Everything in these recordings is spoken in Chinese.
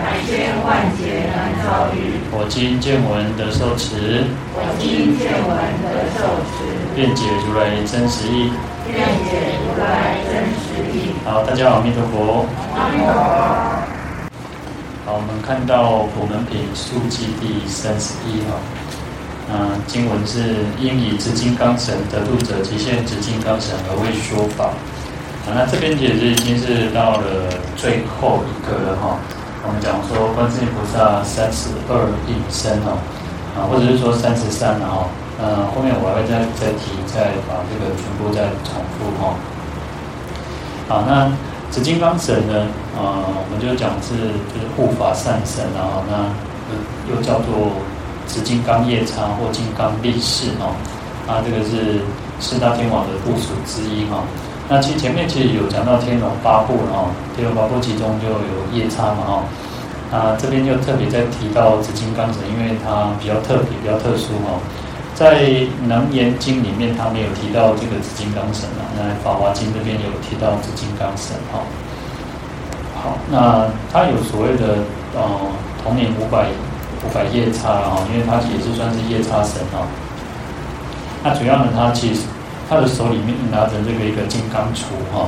百千万劫难遭遇，我今见闻得受持，我今见闻得受持，辩解如来真实义，辩解如来真实义。好，大家好，阿弥陀佛。阿弥陀佛。好，我们看到普门品述记第三十一哈，嗯，经文是应以知金刚神得度者，即现知金刚神而为说法。好，那这边解释已经是到了最后一个了哈。我们讲说观世音菩萨三十二应身哦，啊，或者是说三十三哦，呃，后面我还会再再提，再把这个全部再重复哈。好，那紫金刚神呢，啊，我们就讲是就是护法善神啊，那又叫做紫金刚夜叉或金刚力士哈，啊，这个是四大天王的部属之一哈。那其实前面其实有讲到天龙八部了哈，天龙八部其中就有夜叉嘛哈，啊这边就特别在提到紫金刚神，因为它比较特别、比较特殊哈，在楞严经里面它没有提到这个紫金刚神啊，那法华经这边有提到紫金刚神哈。好，那它有所谓的呃统领五百五百夜叉啊，因为它也是算是夜叉神哈。那主要呢，它其实。他的手里面拿着这个一个金刚杵哈，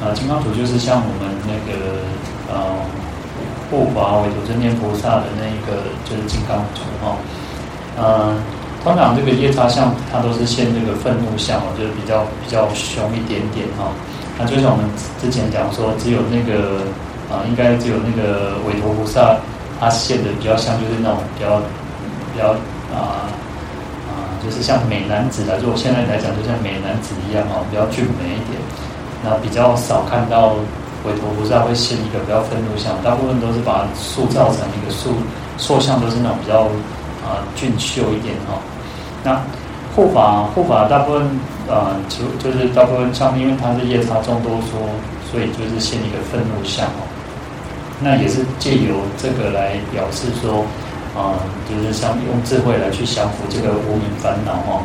啊，金刚杵就是像我们那个呃护法韦陀真念菩萨的那一个就是金刚杵哈，嗯，通常这个夜叉像它都是现这个愤怒相哦，就是比较比较凶一点点哈，那就像我们之前讲说，只有那个啊，应该只有那个韦陀菩萨，他现的比较像就是那种比较比较啊。就是像美男子来说，我现在来讲就像美男子一样哦，比较俊美一点。那比较少看到韦陀菩萨会现一个比较愤怒相，大部分都是把它塑造成一个塑塑像，都是那种比较啊、俊秀一点哈。那护法护法大部分啊，就、就是大部分像，因为他是夜叉众多说，所以就是现一个愤怒相哦。那也是借由这个来表示说。啊、就是像用智慧来去降服这个无明烦恼哈。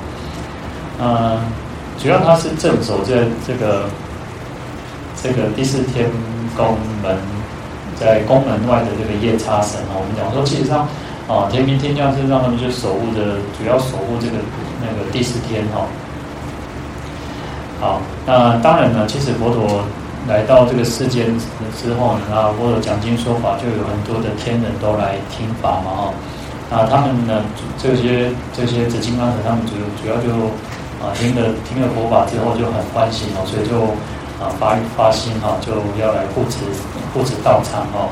嗯，主要他是镇守在这个这个第四天宫门，在宫门外的这个夜叉神啊。我们讲说，其实上啊，天兵天将是让他们去守护的，主要守护这个那个第四天哈。好，那当然呢，其实佛陀。来到这个世间之后呢，然后佛陀讲经说法，就有很多的天人都来听法嘛哈。啊，他们呢，这些这些执金刚神，他们主主要就啊听了听了佛法之后就很欢喜哦，所以就啊发发心哈，就要来护持护持道场哈。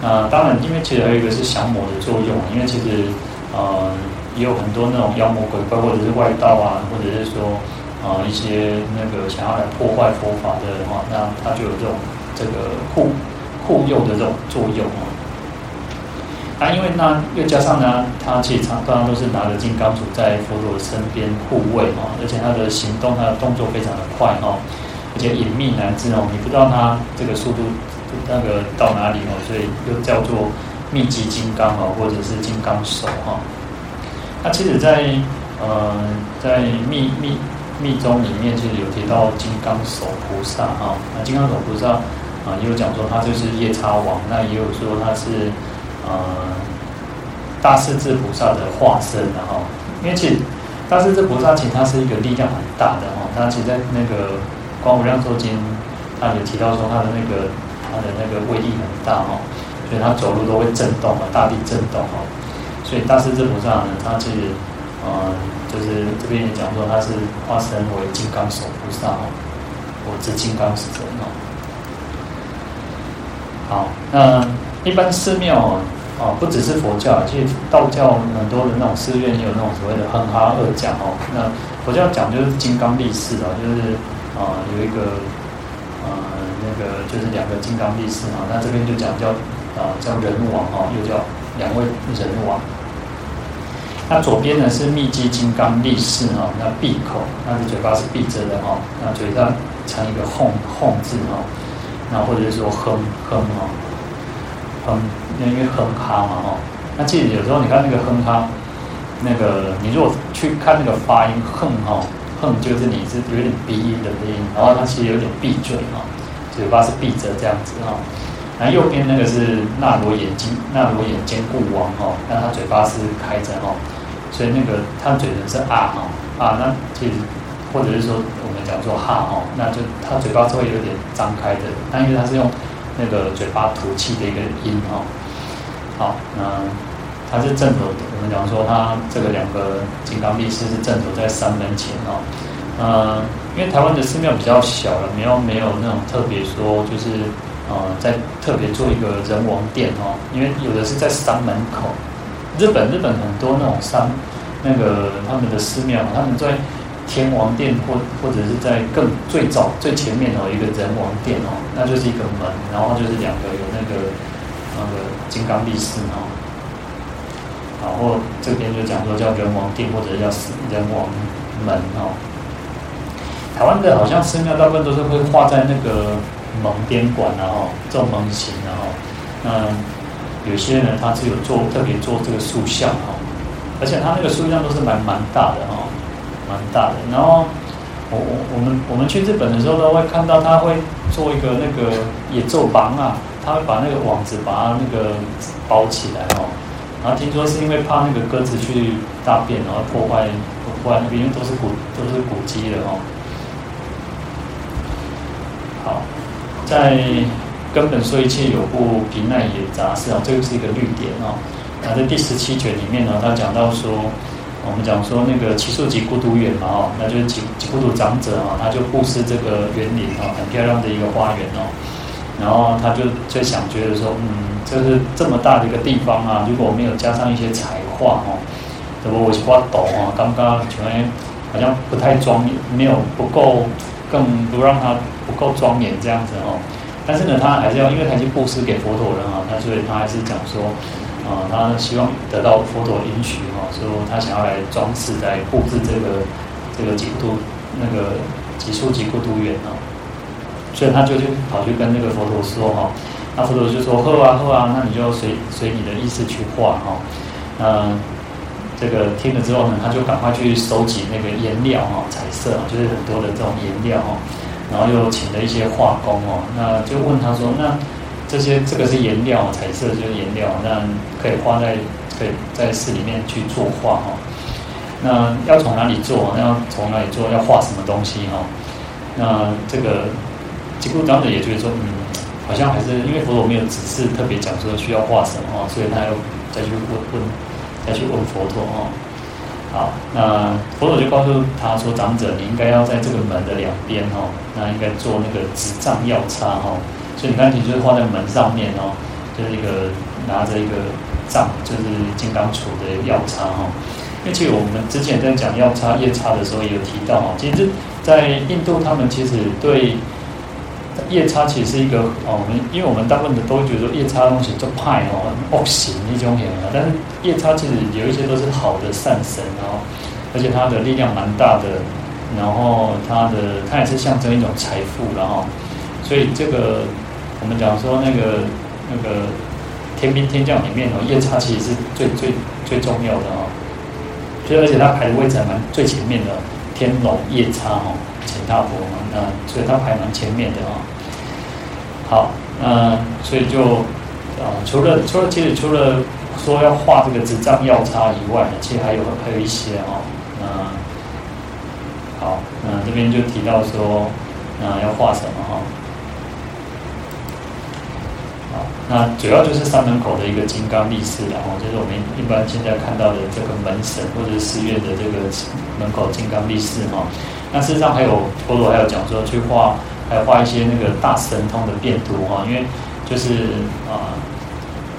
那当然，因为其实还有一个是降魔的作用，因为其实呃也有很多那种妖魔鬼怪或者是外道啊，或者是说。啊，一些那个想要来破坏佛法的话，那他就有这种这个护护佑的这种作用啊。那因为那又加上呢，他其实常常都是拿着金刚杵在佛陀身边护卫啊，而且他的行动，他的动作非常的快哈，而且隐秘难知哦，你不知道他这个速度那个到哪里哦，所以又叫做密集金刚啊，或者是金刚手哈。那其实在，在呃，在密密。密宗里面其实有提到金刚手菩萨哈，那金刚手菩萨啊也有讲说他就是夜叉王，那也有说他是呃大势至菩萨的化身的哈。因为其实大势至菩萨其实他是一个力量很大的哈，他其实在那个《光无量寿经》他有提到说他的那个他的那个威力很大哈，所以他走路都会震动啊，大地震动哈。所以大势至菩萨呢，他其实呃。就是这边也讲说，他是化身为金刚手菩萨哦，或者金刚使者哦。好，那一般寺庙哦，不只是佛教，其实道教很多的那种寺院也有那种所谓的哼哈二将哦。那佛教讲就是金刚力士啊，就是啊有一个呃那个就是两个金刚力士啊。那这边就讲叫啊叫人王哈，又叫两位人王。那左边呢是密集金刚力士哈，那闭口，那个嘴巴是闭着的哈，那嘴上成一个吽吽字哈，那或者是说哼哼哈，哼，那因为哼哈嘛哈，那其实有时候你看那个哼哈，那个你如果去看那个发音哼哈，哼就是你是有点鼻音的鼻音，然后它其实有点闭嘴哈，嘴巴是闭着这样子哈。然后右边那个是那罗眼睛，那罗眼坚固王哈，那他嘴巴是开着哈，所以那个他嘴唇是啊哈啊，那其实或者是说我们讲说哈哈，那就他嘴巴是会有点张开的，但因为他是用那个嘴巴吐气的一个音哈。好，那他是正头，我们讲说他这个两个金刚力士是正头在山门前哈，嗯，因为台湾的寺庙比较小了，没有没有那种特别说就是。呃，在特别做一个人王殿哦，因为有的是在山门口。日本日本很多那种山，那个他们的寺庙，他们在天王殿或或者是在更最早最前面哦一个人王殿哦，那就是一个门，然后就是两个有那个那个金刚力士哦，然后这边就讲说叫人王殿或者叫人王门哦。台湾的好像寺庙大部分都是会画在那个。蒙边馆然后这种门形然后，那有些人他是有做特别做这个塑像哈，而且他那个塑像都是蛮蛮大的哈，蛮大的。然后我我我们我们去日本的时候都会看到他会做一个那个野兽房啊，他会把那个网子把它那个包起来哦。然后听说是因为怕那个鸽子去大便，然后破坏破坏那边，因为都是古都是古迹的哦。好。在根本说一切有部毗奈也杂事啊，这个是一个律典哦。那在第十七卷里面呢，他讲到说，我们讲说那个奇树给孤独园嘛哦，那就是给给孤独长者啊，他就布施这个园林啊，很漂亮的一个花园哦。然后他就就想觉得说，嗯，这是这么大的一个地方啊，如果没有加上一些彩画哦，怎么我是花朵啊，刚刚觉得好像不太庄严，没有不够。更不让他不够庄严这样子哦，但是呢，他还是要，因为他已经布施给佛陀了啊，那所以他还是讲说，啊，他希望得到佛陀允许哈，说他想要来装饰来布置这个这个给孤独那个只树给孤独园哦，所以他就去跑去跟那个佛陀说哈，那佛陀就说好啊好啊，那你就随随你的意思去画哈，嗯。这个听了之后呢，他就赶快去收集那个颜料哈，彩色就是很多的这种颜料哈，然后又请了一些画工哦，那就问他说，那这些这个是颜料，彩色就是颜料，那可以画在可以在寺里面去作画哈，那要从哪里做？那要从哪里做？要画什么东西哈？那这个给孤独长者也觉得说，嗯，好像还是因为佛陀没有指示特别讲说需要画什么哦，所以他又再去问问。再去问佛陀哦，好，那佛陀就告诉他说：“长者，你应该要在这个门的两边哦，那应该做那个执杖药叉哈。所以你看，你就是画在门上面哦，就是一个拿着一个杖，就是金刚杵的药叉哈。因为其实我们之前在讲药叉夜叉的时候也有提到哈，其实，在印度他们其实对。夜叉其实是一个哦，我们因为我们大部分的都觉得说夜叉东西就派哦恶行一种型啊，但是夜叉其实有一些都是好的善神，哦而且它的力量蛮大的，然后它的它也是象征一种财富，然后所以这个我们讲说那个那个天兵天将里面哦，夜叉其实是最最最重要的哦，所以而且它排的位置还蛮最前面的，天龙夜叉哦，乾闥婆嘛，那所以它排蛮前面的哦。好，那所以就啊，除了除了其实除了说要画这个纸张药叉以外，其实还有还有一些哦，那好，那这边就提到说，那要画什么哈？好，那主要就是山门口的一个金刚力士，然后就是我们一般现在看到的这个门神或者寺院的这个门口金刚力士哈。那事实上还有佛陀还有讲说去画。还有画一些那个大神通的变图哈，因为就是啊，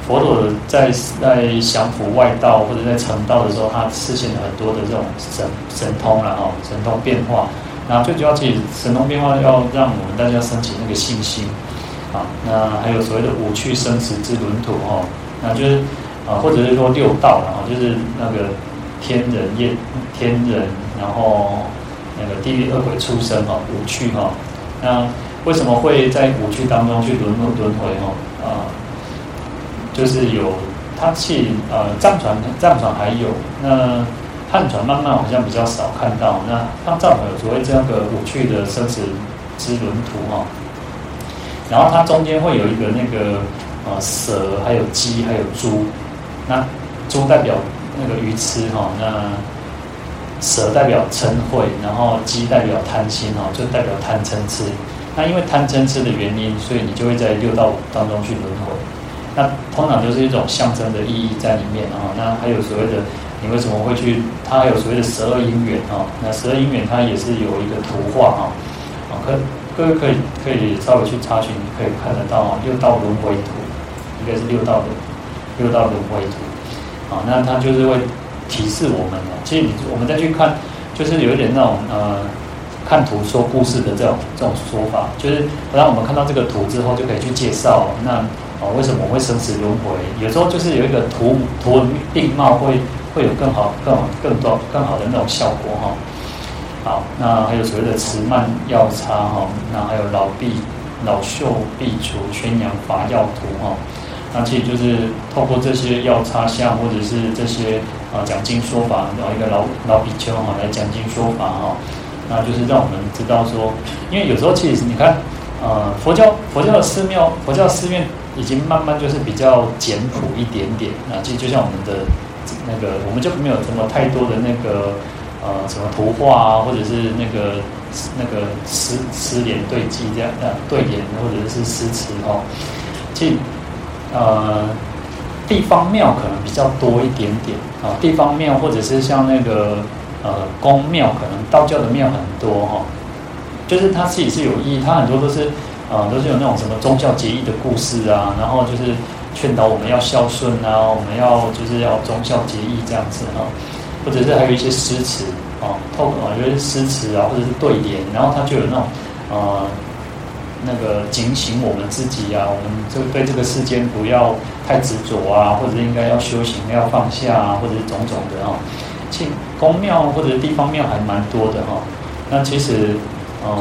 佛陀在在降伏外道或者在成道的时候，他实现了很多的这种神神通了哈，神通变化。那最主要其实神通变化要让我们大家升起那个信心啊。那还有所谓的五趣生死之轮图哈，那就是啊，或者是说六道了哈，就是那个天人、夜天人，然后那个地狱恶鬼出生哈，五趣哈。那为什么会在五趣当中去轮轮回哈？啊，就是有他去呃藏传藏传还有那汉传慢慢好像比较少看到。那他藏传有所谓这样个五趣的生死之轮图哈。然后它中间会有一个那个呃蛇，还有鸡，还有猪。那猪代表那个愚痴哈，那蛇代表嗔恚，然后鸡代表贪心哈，就代表贪嗔痴。那因为贪嗔痴的原因，所以你就会在六道当中去轮回。那通常就是一种象征的意义在里面啊。那还有所谓的，你为什么会去？它还有所谓的十二因缘哈。那十二因缘它也是有一个图画哈。啊，可各位可以可以稍微去查询，可以看得到六道轮回图，应该是六道的六道轮回图。啊，那它就是会提示我们哦。其实我们再去看，就是有一点那种呃。看图说故事的这种这种说法，就是当我们看到这个图之后，就可以去介绍那啊为什么会生死轮回？有时候就是有一个图图文并茂，会会有更好、更好、更多、更好的那种效果哈。好，那还有所谓的持慢药叉哈，那还有老毕老秀毕除宣扬法要图哈。那其实就是透过这些药叉像或者是这些啊讲经说法，然后一个老老比丘哈来讲经说法哈。那就是让我们知道说，因为有时候其实你看，呃，佛教佛教的寺庙，佛教寺院已经慢慢就是比较简朴一点点。那其实就像我们的那个，我们就没有什么太多的那个呃什么图画啊，或者是那个那个诗诗联对偈这样的对联，或者是诗词哦。其实呃地方庙可能比较多一点点啊，地方庙或者是像那个。呃，宫庙可能道教的庙很多哈，就是它自己是有意义，它很多都是啊、都是有那种什么宗教节义的故事啊，然后就是劝导我们要孝顺啊，我们要就是要忠孝节义这样子啊，或者是还有一些诗词啊，透过有些诗词啊，或者是对联，然后它就有那种呃那个警醒我们自己啊，我们就对这个世间不要太执着啊，或者应该要修行，要放下啊，或者是种种的啊。去宫庙或者地方庙还蛮多的哈，那其实，呃，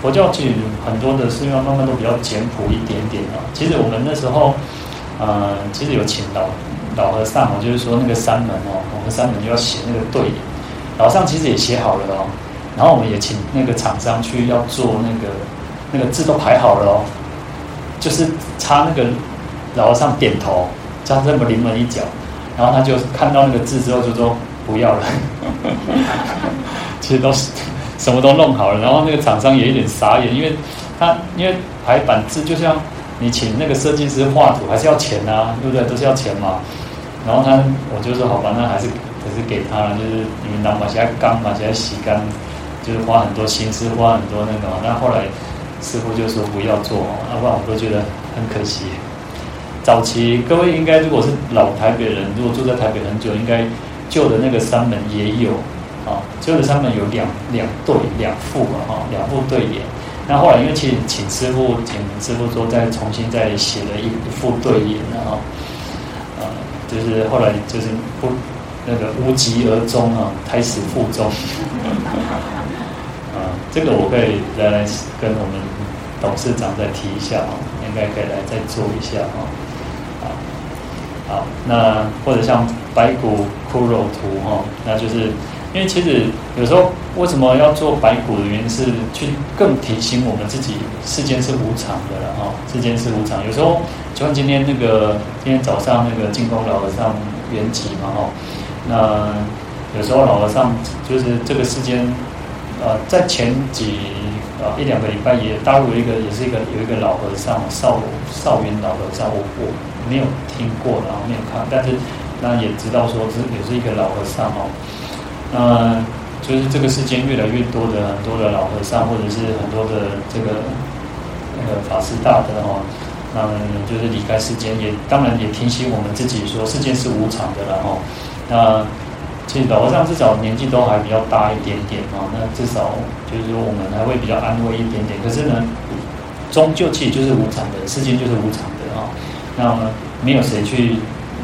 佛教其实很多的寺庙慢慢都比较简朴一点点啊。其实我们那时候，呃，其实有请老老和尚哦，就是说那个三门哦，我们三门就要写那个对联，老上其实也写好了哦，然后我们也请那个厂商去要做那个那个字都排好了哦，就是插那个老和尚点头，加这么临门一脚，然后他就看到那个字之后就说。不要了，其实都是什么都弄好了，然后那个厂商也有点傻眼，因为他因为排版字就像你请那个设计师画图还是要钱啊，对不对？都是要钱嘛。然后他我就说好吧，那还是还是给他了，就是你们拿嘛，现在干嘛，现在洗干，就是花很多心思，花很多那个。那后来师傅就说不要做，要不然我都觉得很可惜。早期各位应该如果是老台北人，如果住在台北很久，应该。旧的那个山门也有，啊，旧的山门有两两对两副嘛，哈，两副对联。那后来因为请请师傅，请师傅说再重新再写了一一副对联，然后，呃，就是后来就是不那个无疾而终啊，胎死腹中。啊，这个我可以再来跟我们董事长再提一下啊，应该可以来再做一下哈。好，那或者像白骨骷髅图哈，那就是因为其实有时候为什么要做白骨的原因是去更提醒我们自己，世间是无常的了哈，世间是无常。有时候就像今天那个今天早上那个净空老和尚圆寂嘛哈，那有时候老和尚就是这个世间，呃，在前几呃一两个礼拜也大陆一个也是一个有一个老和尚少少云老和尚，我我。没有听过，然后没有看，但是那也知道说，是也是一个老和尚哦。那就是这个世间越来越多的很多的老和尚，或者是很多的这个那个法师大德哦，那就是离开世间，也当然也提醒我们自己说，世间是无常的了哦。那其实老和尚至少年纪都还比较大一点点哦，那至少就是说我们还会比较安慰一点点。可是呢，终究其实就是无常的，世间就是无常的啊。那没有谁去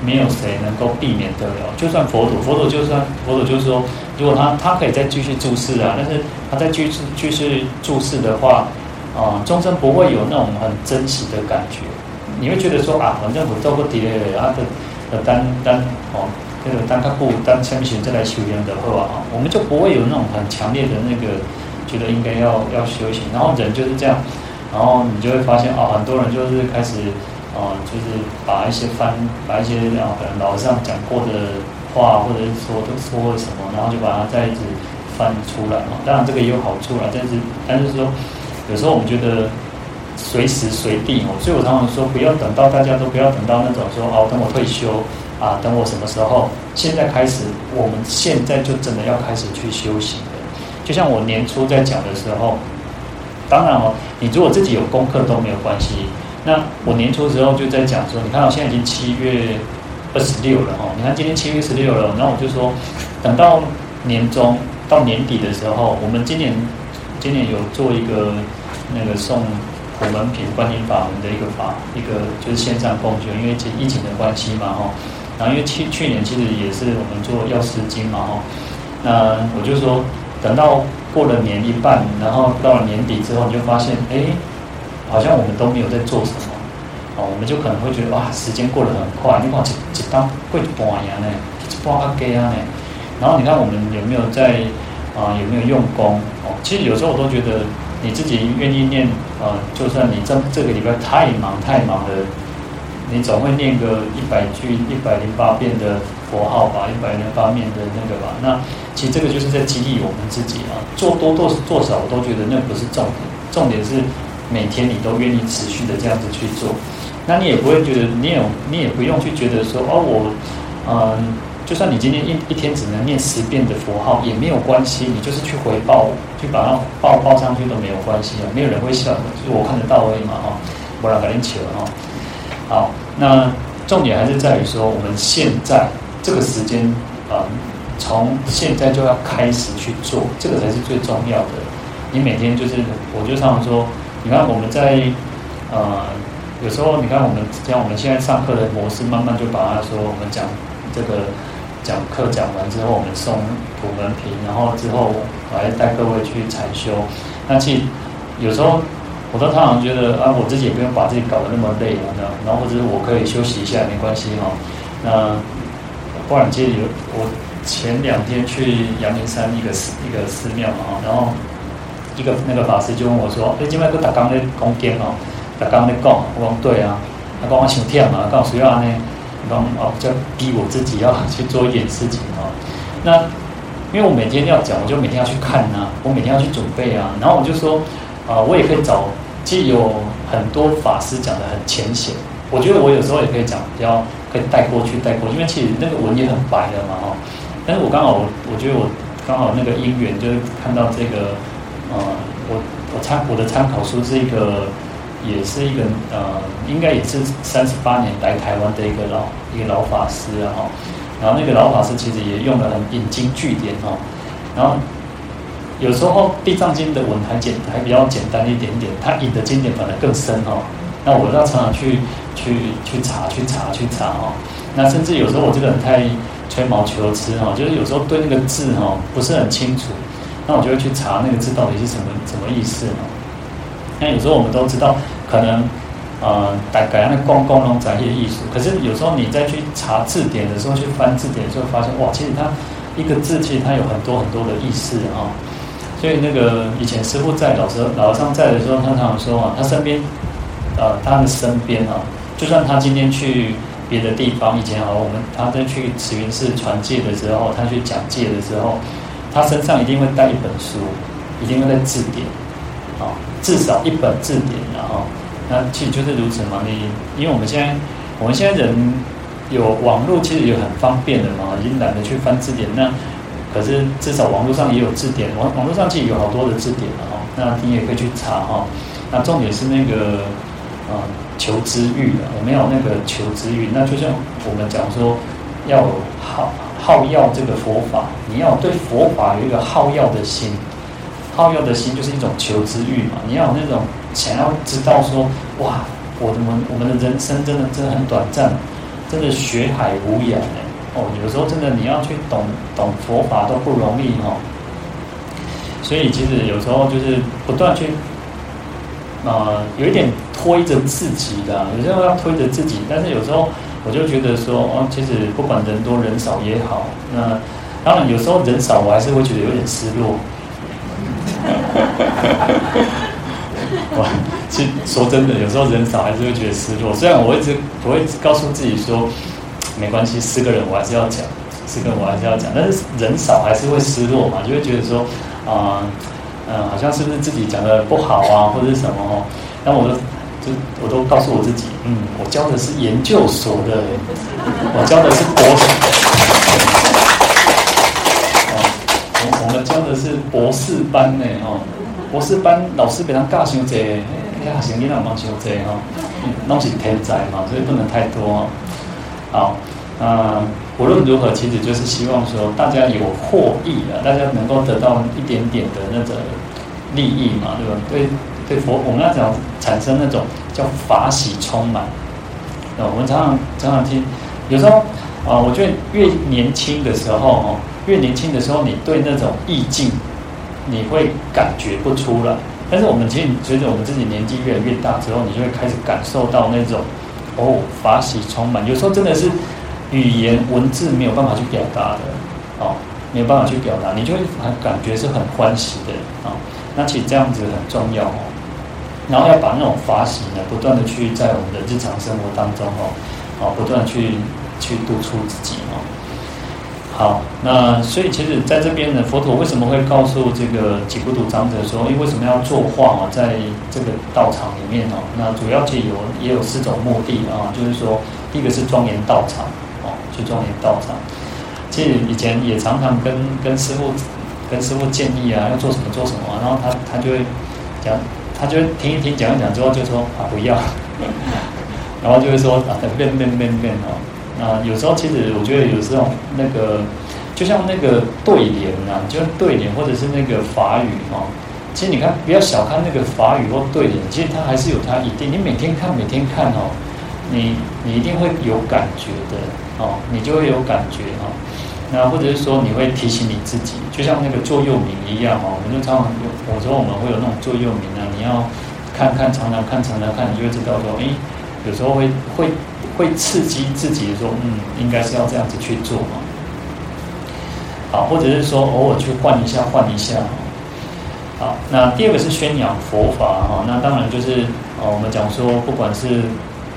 没有谁能够避免得了。就算佛陀，佛陀就算佛陀就是说，如果他他可以再继续注视啊，但是他再继续继续注视的话，啊，终生不会有那种很真实的感觉。你会觉得说啊，反正我做过底的，他的单单哦，那个单他不单相信再来修行的话啊，我们就不会有那种很强烈的那个觉得应该要要修行。然后人就是这样，然后你就会发现啊，很多人就是开始。啊，就是把一些翻，把一些啊，可能老师上讲过的话，或者是说都说了什么，然后就把它再一直翻出来嘛。当然这个也有好处啦，但是但是说，有时候我们觉得随时随地哦，所以我常常说，不要等到大家都不要等到那种说哦，等我退休啊，等我什么时候？现在开始，我们现在就真的要开始去修行了。就像我年初在讲的时候，当然哦，你如果自己有功课都没有关系。那我年初的时候就在讲说，你看我现在已经七月二十六了哈，你看今天七月十六了，那我就说，等到年终到年底的时候，我们今年今年有做一个那个送普门品观音法门的一个法，一个就是线上共修，因为疫情的关系嘛哈，然后因为去去年其实也是我们做药师经嘛哈，那我就说等到过了年一半，然后到了年底之后，你就发现哎。好像我们都没有在做什么，哦，我们就可能会觉得哇，时间过得很快，你看一一当过一半呀呢，一半阿给啊呢，然后你看我们有没有在啊、有没有用功哦？其实有时候我都觉得你自己愿意念啊、就算你这这个礼拜太忙太忙了，你总会念个一百句一百零八遍的佛号吧，一百零八遍的那个吧。那其实这个就是在激励我们自己啊，做多做做少，我都觉得那不是重点，重点是。每天你都愿意持续的这样子去做，那你也不会觉得你有你也不用去觉得说哦我，嗯，就算你今天一一天只能念十遍的佛号也没有关系，你就是去回报，去把它报报上去都没有关系啊，没有人会笑，就是我看得到而已嘛哈，不然赶紧起了哈。好，那重点还是在于说我们现在这个时间啊，从现在就要开始去做，这个才是最重要的。你每天就是，我就常常说。你看我们在，呃，有时候你看我们像我们现在上课的模式，慢慢就把它说我们讲这个讲课讲完之后，我们送普门品，然后之后我还带各位去禅修。那其实有时候我到他好像觉得啊，我自己也不用把自己搞得那么累了，然后或者是我可以休息一下没关系哈。那不然其实有我前两天去阳明山一个寺一个寺庙嘛，然后。一个那个法师就问我说：“哎，今麦个打刚在讲经哦，打刚在讲。”我讲：“对啊。”他讲：“我想听嘛，告诉要安呢。”我讲：“哦，就逼我自己要去做一点事情哦。”那因为我每天要讲，我就每天要去看呐、啊，我每天要去准备啊。然后我就说：“啊、我也可以找，其实有很多法师讲的很浅显。我觉得我有时候也可以讲，比较可以带过去带过去，因为其实那个文也很白的嘛哈。但是我刚好我我觉得我刚好那个因缘就是看到这个。呃，我我参我的参考书是一个，也是一个呃，应该也是三十八年来台湾的一个老一个老法师啊哈，然后那个老法师其实也用了很引经据典哈，然后有时候地藏经的文还简还比较简单一点点，它引的经典反而更深哈，那我要常常去去去查去查去查哈，那甚至有时候我这个人太吹毛求疵哈，就是有时候对那个字哈不是很清楚。那我就会去查那个字到底是什么什么意思哦？那有时候我们都知道，可能呃大概那公公龙展现艺术，可是有时候你再去查字典的时候，去翻字典的时候，发现哇，其实它一个字其实它有很多很多的意思啊。所以那个以前师父在老师老和尚在的时候，他常常说啊，他身边呃他的身边啊，就算他今天去别的地方，以前啊我们他在去慈云寺传戒的时候，他去讲戒的时候。他身上一定会带一本书，一定会带字典，啊，至少一本字典，然后，那其实就是如此嘛。你因为我们现在，我们现在人有网络，其实也很方便的嘛，已经懒得去翻字典。那可是至少网络上也有字典，网网络上其实有好多的字典了哈。那你也可以去查哈。那重点是那个啊，求知欲的，我们要有那个求知欲。那就像我们讲说，要好。好要这个佛法，你要对佛法有一个好要的心，好要的心就是一种求知欲嘛。你要有那种想要知道说，哇，我们我们的人生真的真的很短暂，真的学海无涯呢。哦，有时候真的你要去懂懂佛法都不容易、哦。所以其实有时候就是不断去，呃，有一点推着自己的，有时候要推着自己，但是有时候我就觉得说，哦，其实不管人多人少也好，那当然有时候人少我还是会觉得有点失落。哇，其实说真的，有时候人少还是会觉得失落。虽然我一直我会告诉自己说，没关系，四个人我还是要讲，四个人我还是要讲，但是人少还是会失落嘛，就会觉得说，啊、呃，嗯、呃，好像是不是自己讲的不好啊，或者是什么哦？那我都就我都告诉我自己，嗯，我教的是研究所的，我教的是博士。我们教的是博士班呢，哦，博士班老师给他教伤济，呀，学生囡仔帮伤济哈，拢是天才嘛，所以不能太多。好，啊，无论如何，其实就是希望说大家有获益了，大家能够得到一点点的那个利益嘛，对吧？对对，佛我们要讲产生那种叫法喜充满。那我们常常常常听，有时候啊，我觉得越年轻的时候哦。越年轻的时候，你对那种意境，你会感觉不出来。但是我们其实随着我们自己年纪越来越大之后，你就会开始感受到那种哦，法喜充满。有时候真的是语言文字没有办法去表达的哦，没有办法去表达，你就会很感觉是很欢喜的啊、哦。那其实这样子很重要哦。然后要把那种法喜呢，不断的去在我们的日常生活当中哦，哦，不断去去督促自己哦。好，那所以其实在这边呢，佛陀为什么会告诉这个几孤独长者说，因为为什么要作画啊，在这个道场里面哦，那主要就有也有四种目的啊，就是说，第一个是庄严道场哦，去庄严道场。其实以前也常常跟跟师父跟师父建议啊，要做什么做什么，然后他他就会讲，他就会听一听讲一讲之后就说啊不要，然后就会说啊变变变变哦。啊，有时候其实我觉得有时候那个，就像那个对联呐，就对联或者是那个法语哦。其实你看，不要小看那个法语或对联，其实它还是有它一定。你每天看，每天看哦，你你一定会有感觉的哦，你就会有感觉哈。那或者是说，你会提醒你自己，就像那个座右铭一样哦。我们就常常有，有时候我们会有那种座右铭啊，你要看看，常常看，常常看，你就会知道说，诶，有时候会会。会刺激自己说，嗯，应该是要这样子去做嘛。好，或者是说偶尔去换一下，换一下。好，那第二个是宣扬佛法哈，那当然就是呃，我们讲说，不管是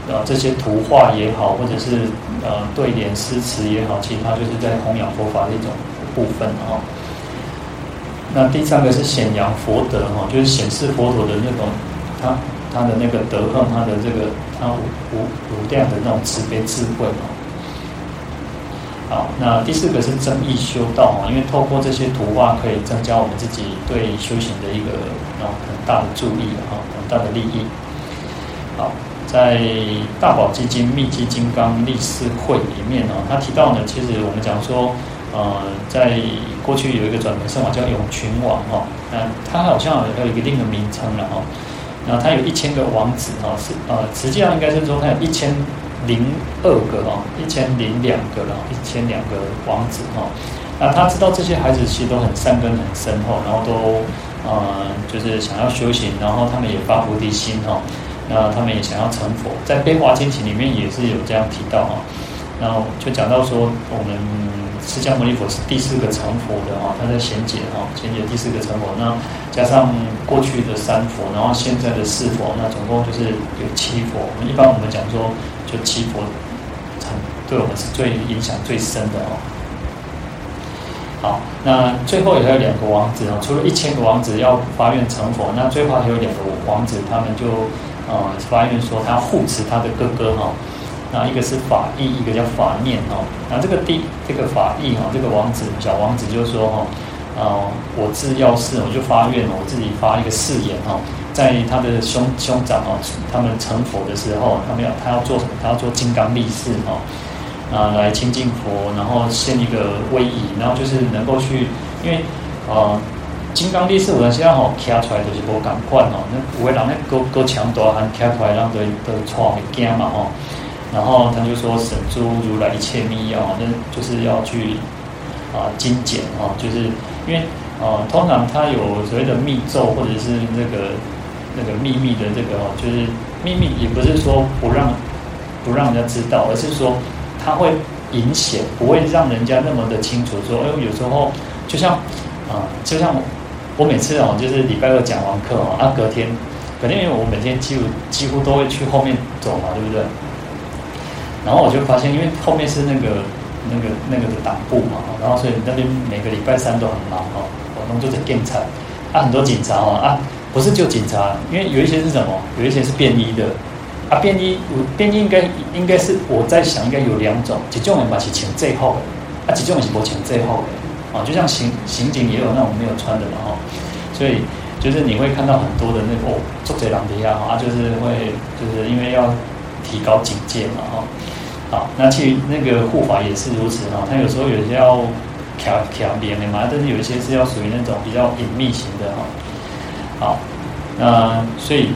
呃这些图画也好，或者是呃对联诗词也好，其实它就是在弘扬佛法的一种部分哈。那第三个是显扬佛德哈，就是显示佛陀的那种他。他的那个德行，他的这个他无无无量的那种慈悲智慧嘛。好，那第四个是增益修道嘛，因为透过这些图画可以增加我们自己对修行的一个啊很大的助力啊，很大的利益。好，在大宝积经密集金刚力士会里面呢，他提到呢，其实我们讲说，呃，在过去有一个转轮圣王叫永群王哈，那他好像有一个另一个名称了哈。然后他有一千个王子哈，是呃，实际上应该是说他有一千零二个哈，一千零两个了，一千两个王子哈。那他知道这些孩子其实都很善根很深厚，然后都呃就是想要修行，然后他们也发菩提心哈。那他们也想要成佛，在《悲华经》里面也是有这样提到哈。然后就讲到说我们。释迦牟尼佛是第四个成佛的哈，他在贤解哈，贤解第四个成佛，那加上过去的三佛，然后现在的四佛，那总共就是有七佛。一般我们讲说，就七佛对我们是最影响最深的哦。好，那最后也还有两个王子哦，除了一千个王子要发愿成佛，那最后还有两个王子，他们就呃发愿说他护持他的哥哥哈。那一个是法义，一个叫法念哦。那这个第这个法义哈，这个王子小王子就说哈，啊，我自要是我就发愿我自己发一个誓言哈，在他的兄兄长哦，他们成佛的时候，他们要他要做什么？他要做金刚力士哈，啊，来亲近佛，然后献一个威仪，然后就是能够去，因为啊，金刚力士我现在吼，骑出来就是无共款哦，那有的人咧够够强大，还骑出来人都都错会惊嘛吼。然后他就说神诸如来一切密要，那就是要去啊精简啊，就是因为啊通常他有所谓的密咒或者是那个那个秘密的这个哦，就是秘密也不是说不让不让人家知道，而是说他会隐显，不会让人家那么的清楚说，哎，有时候就像啊，就像我每次哦，就是礼拜二讲完课哦，啊隔天。肯定因为我每天几乎几乎都会去后面走嘛，对不对？然后我就发现，因为后面是那个那个那个的党部嘛，然后所以那边每个礼拜三都很忙哦，我们都在检查啊，很多警察哦啊，不是就警察，因为有一些是什么？有一些是便衣的啊，便衣便衣应该应该是我在想，应该有两种，一种人嘛是穿最后的，啊，一种人是不穿最后的啊，就像刑刑警也有那种没有穿的嘛哈，所以。就是你会看到很多的那个哦，做贼狼的呀，啊，就是会，就是因为要提高警戒嘛，哈，好，那其实那个护法也是如此哈，他有时候有些要调调边的嘛，但是有一些是要属于那种比较隐秘型的哈，好，那所以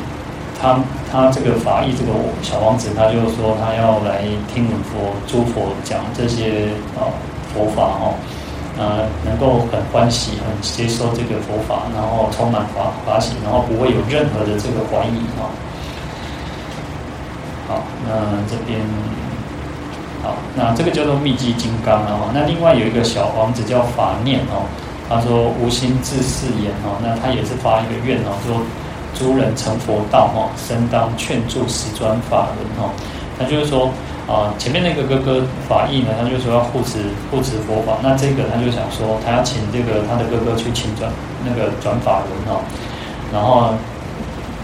他他这个法义这个小王子，他就说他要来听闻佛诸佛讲这些啊佛法哈。呃，能够很欢喜、很接受这个佛法，然后充满法法喜，然后不会有任何的这个怀疑啊。好，那这边好，那这个叫做密积金刚啊。那另外有一个小王子叫法念哦，他说无心自是言哦，那他也是发一个愿哦，说诸人成佛道哈，身当劝助十转法轮哈，他就是说。啊，前面那个哥哥法义呢，他就说要护持护持佛法，那这个他就想说，他要请这个他的哥哥去请转那个转法轮哈，然后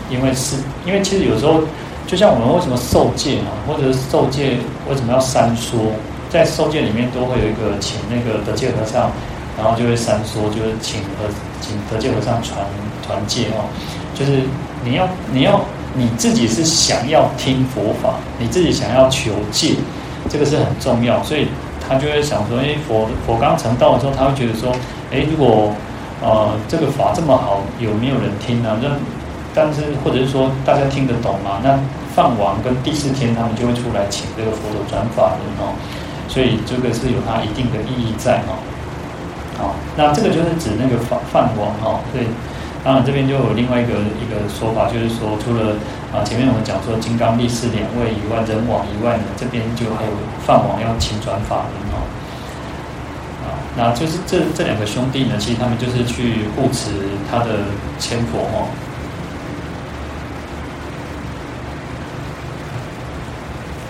因为是因为其实有时候就像我们为什么受戒啊，或者是受戒为什么要三说，在受戒里面都会有一个请那个德戒和尚，然后就会三说，就是请和请德戒和尚传传戒哦，就是你要你要。你自己是想要听佛法，你自己想要求戒，这个是很重要，所以他就会想说，哎，佛佛刚成道的时候，他会觉得说，哎，如果呃这个法这么好，有没有人听呢？那但是或者是说大家听得懂吗？那梵王跟第四天他们就会出来请这个佛陀转法轮哦，所以这个是有它一定的意义在哦。好，那这个就是指那个梵梵王哈，对。当然，这边就有另外一个一个说法，就是说，除了啊前面我们讲说金刚力士两位以外，人王以外呢，这边就还有饭王要请转法轮哦。啊，那就是这这两个兄弟呢，其实他们就是去护持他的千佛哦。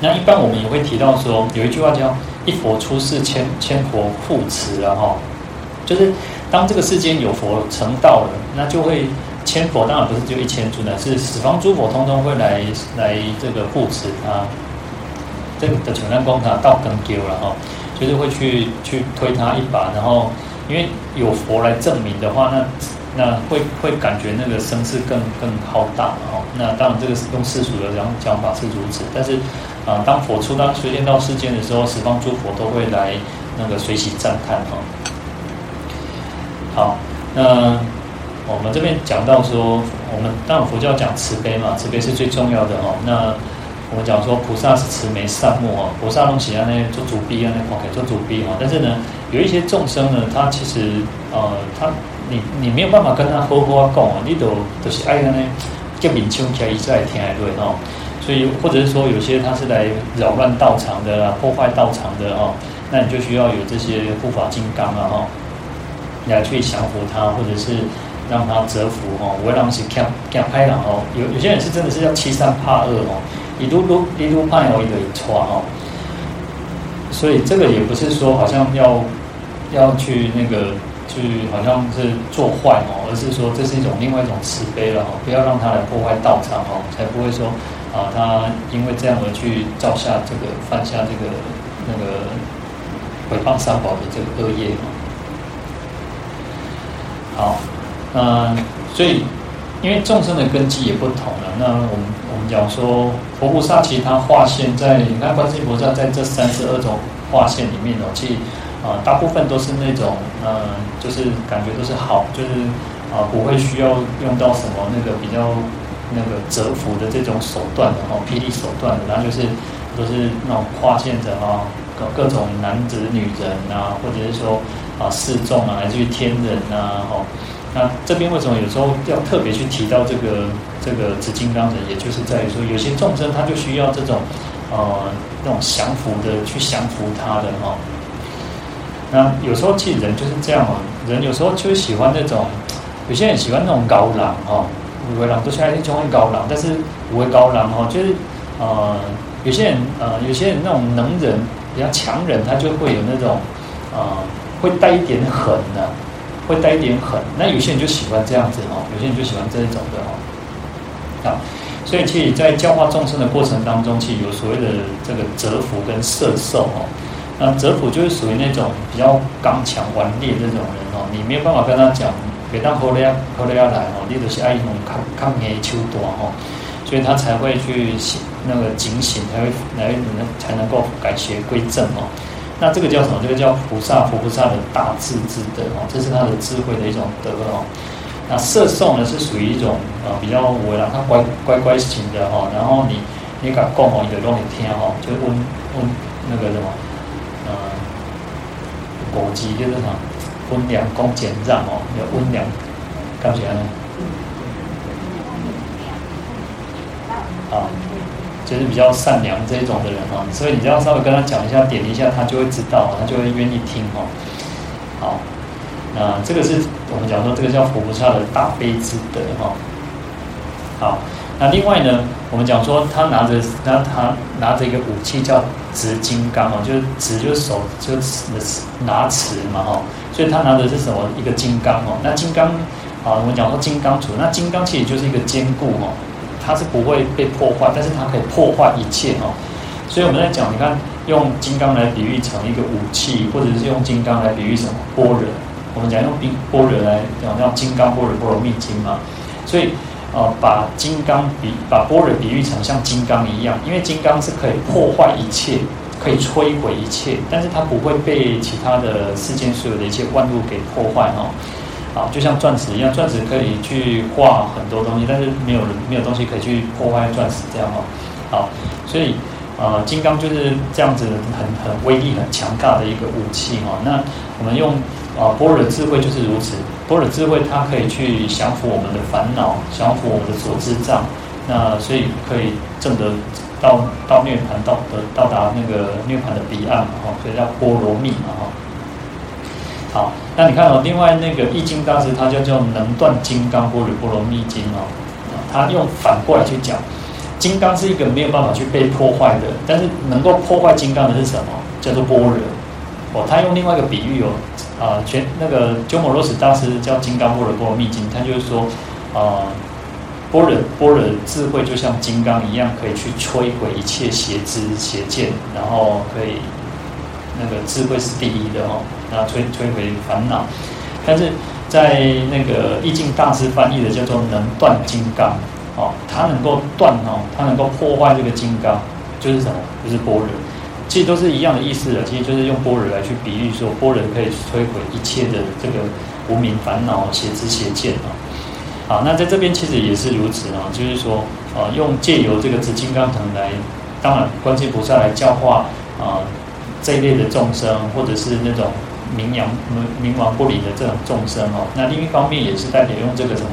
那一般我们也会提到说，有一句话叫“一佛出世，千千佛护持”啊哈，就是。当这个世间有佛成道了，那就会千佛，当然不是就一千尊了，是十方诸佛通通会来来这个护持他，这个的全能光他道更丢了哈，就是会去去推他一把，然后因为有佛来证明的话，那那会会感觉那个声势更更浩大哈。那当然这个是用世俗的讲讲法是如此，但是啊，当佛出当随见到世间的时候，十方诸佛都会来那个随喜赞叹哈。好，那我们这边讲到说，我们当然佛教讲慈悲嘛，慈悲是最重要的哦。那我们讲说菩萨是慈眉善目哦，菩萨东西啊那做主逼啊那 OK 做主逼哈。但是呢，有一些众生呢，他其实呃，他你你没有办法跟他好好讲啊，你都都是爱呢，叫明秋起来一直来听来对哈。所以或者是说，有些他是来扰乱道场的啦，破坏道场的哦，那你就需要有这些护法金刚啊哈。来去降服他，或者是让他折服哦。我让是看看拍了哦。有有些人是真的是要欺善怕恶哦，一路路一路怕哦，一个一错哦。所以这个也不是说好像要要去那个去好像是做坏哦，而是说这是一种另外一种慈悲了哦。不要让他来破坏道场哦，才不会说啊他因为这样而去造下这个犯下这个那个毁谤三宝的这个恶业。好，那所以因为众生的根基也不同了。那我们我们讲说，佛菩萨其他化现在，你看观世音菩萨在这三十二种化现里面哦，其实啊大部分都是那种嗯，就是感觉都是好，就是啊不会需要用到什么那个比较那个折服的这种手段的哈，霹雳手段的，然后就是都是那种跨线的哈，各各种男子女人啊，或者是说啊示众啊，来自于天人啊哈。那这边为什么有时候要特别去提到这个这个紫金刚人？也就是在于说，有些众生他就需要这种呃那种降服的去降服他的哈。那有时候其实人就是这样哦，人有时候就喜欢那种，有些人喜欢那种高冷哈，五位郎都喜欢那种高冷，但是五位高冷哈，就是呃有些人呃有些人那种能人比较强人，他就会有那种呃会带一点狠的。会带一点狠，那有些人就喜欢这样子哦，有些人就喜欢这一种的哦。好，所以其实，在教化众生的过程当中，其实有所谓的这个折服跟摄受哦。那折服就是属于那种比较刚强顽劣这种人哦，你没有办法跟他讲，别当后来后来要来哦，你就是爱用抗抗年秋多哦，所以他才会去那个警醒，才会来才能够改邪归正哦。那这个叫什么？这个叫菩萨，佛菩萨的大智之德哦，这是他的智慧的一种德哦。那摄受呢，是属于一种呃比较为难，他乖乖乖型的哈。然后你你敢讲哦，你就容易听哈，就问问那个什么呃，果基就是什么温良恭俭让哦，要温良，干起来呢？啊。就是比较善良这一种的人哈，所以你只要稍微跟他讲一下，点一下，他就会知道，他就会愿意听哈。好，那这个是我们讲说，这个叫佛菩萨的大悲之德哈。好，那另外呢，我们讲说他拿着那他拿着一个武器叫执金刚哦，就是执就是手就是拿持嘛哈，所以他拿的是什么？一个金刚哦。那金刚啊，我们讲说金刚杵，那金刚其实就是一个坚固哦。它是不会被破坏，但是它可以破坏一切哦。所以我们在讲，你看用金刚来比喻成一个武器，或者是用金刚来比喻什么般若。我们讲用冰般若来讲叫金刚般若波罗蜜经嘛。所以呃，把金刚比把波若比喻成像金刚一样，因为金刚是可以破坏一切，可以摧毁一切，但是它不会被其他的世间所有的一切万物给破坏哦。啊，就像钻石一样，钻石可以去挂很多东西，但是没有没有东西可以去破坏钻石这样哦。好，所以呃，金刚就是这样子很很威力很强大的一个武器哈。那我们用啊般若智慧就是如此，般若智慧它可以去降服我们的烦恼，降服我们的所知障，那所以可以证得到到涅槃到得到达那个涅槃的彼岸嘛哈，所以叫波罗蜜嘛哈。好，那你看哦，另外那个易经大师，他就叫能断金刚波若波罗蜜经哦，他用反过来去讲，金刚是一个没有办法去被破坏的，但是能够破坏金刚的是什么？叫做波罗哦。他用另外一个比喻哦，啊，全那个鸠摩罗什大师叫金刚波若波罗蜜经，他就是说啊，般若般若智慧就像金刚一样，可以去摧毁一切邪知邪见，然后可以。那个智慧是第一的哦，那摧摧毁烦恼，但是在那个义净大师翻译的叫做能断金刚哦，它能够断哦，它能够破坏这个金刚，就是什么？就是般若，其实都是一样的意思的，其实就是用般若来去比喻说，般若可以摧毁一切的这个无明烦恼、邪知邪见啊。好，那在这边其实也是如此啊，就是说，呃，用借由这个紫金刚藤来，当然观世菩萨来教化啊。这一类的众生，或者是那种冥顽冥顽不离的这种众生哦，那另一方面也是代表用这个什么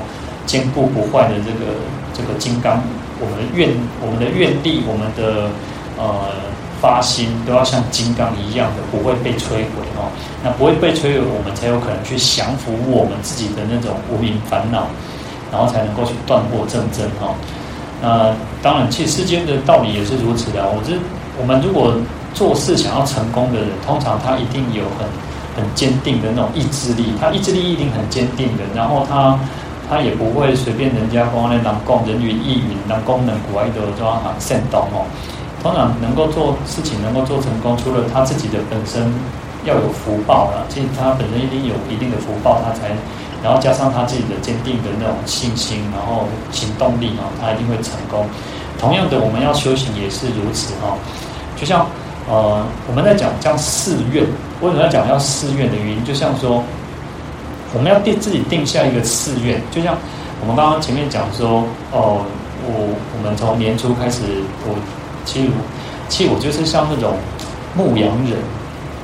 坚固不坏的这个这个金刚，我们的愿我们的愿力，我们的呃发心都要像金刚一样的，不会被摧毁哦。那不会被摧毁，我们才有可能去降服我们自己的那种无明烦恼，然后才能够去断惑正真哦。那当然，其实世间的道理也是如此的。我是我们如果。做事想要成功的人，通常他一定有很很坚定的那种意志力，他意志力一定很坚定的，然后他他也不会随便人家光来当供人云亦云，当功能国外的装行煽动哦。通常能够做事情能够做成功，除了他自己的本身要有福报了，其实他本身一定有一定的福报，他才然后加上他自己的坚定的那种信心，然后行动力啊，他一定会成功。同样的，我们要修行也是如此哈，就像。呃，我们在讲叫誓愿，为什么要讲要誓愿的原因，就像说，我们要定自己定下一个誓愿，就像我们刚刚前面讲说，哦，我我们从年初开始，我其实其实我就是像那种牧羊人，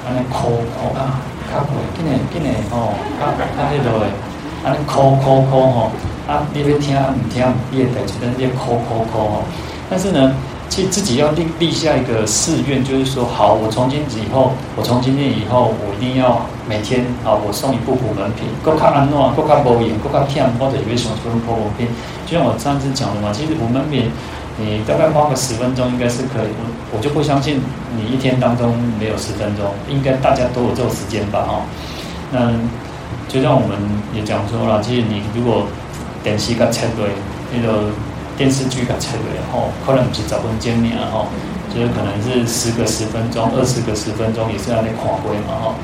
安尼抠抠啊，较贵，今年今年哦，较较迄落诶，安尼抠抠抠吼，啊，你要听唔听你诶代志，但是你抠抠抠吼，但是呢。其实自己要立立下一个誓愿，就是说，好，我从今以后，我从今天以后，我一定要每天啊，我送一部普门品，够卡安诺，够卡无言，够卡听，或者有什么普门品。就像我上次讲的嘛，其实普门品，你大概花个十分钟应该是可以。我我就不相信你一天当中没有十分钟，应该大家都有这种时间吧？哈，那就像我们也讲说了，其实你如果点西个菜对，那个。电视剧的车尾吼，可能不是十分钟面吼，就是可能是十个十分钟、二十个十分钟，也是要那跨规嘛吼。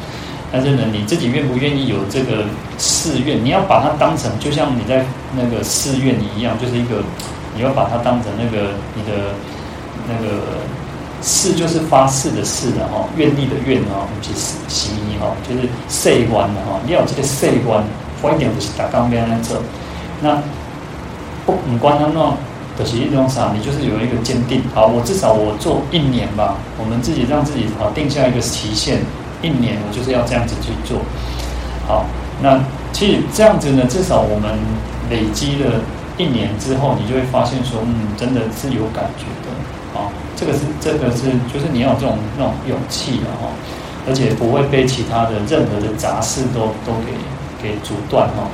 但是呢，你自己愿不愿意有这个寺院？你要把它当成，就像你在那个寺院一样，就是一个，你要把它当成那个你的那个誓，就是发誓的誓的哈，愿力的愿啊，就是心意哈，就是誓愿的哈。你要有这个誓愿，我一点不是打钢边来做那。不，不管他那，就是一种啥，你就是有一个坚定。好，我至少我做一年吧。我们自己让自己好定下一个期限，一年我就是要这样子去做。好，那其实这样子呢，至少我们累积了一年之后，你就会发现说，嗯，真的是有感觉的。好，这个是这个是，就是你要有这种那种勇气的哈，而且不会被其他的任何的杂事都都给给阻断哈。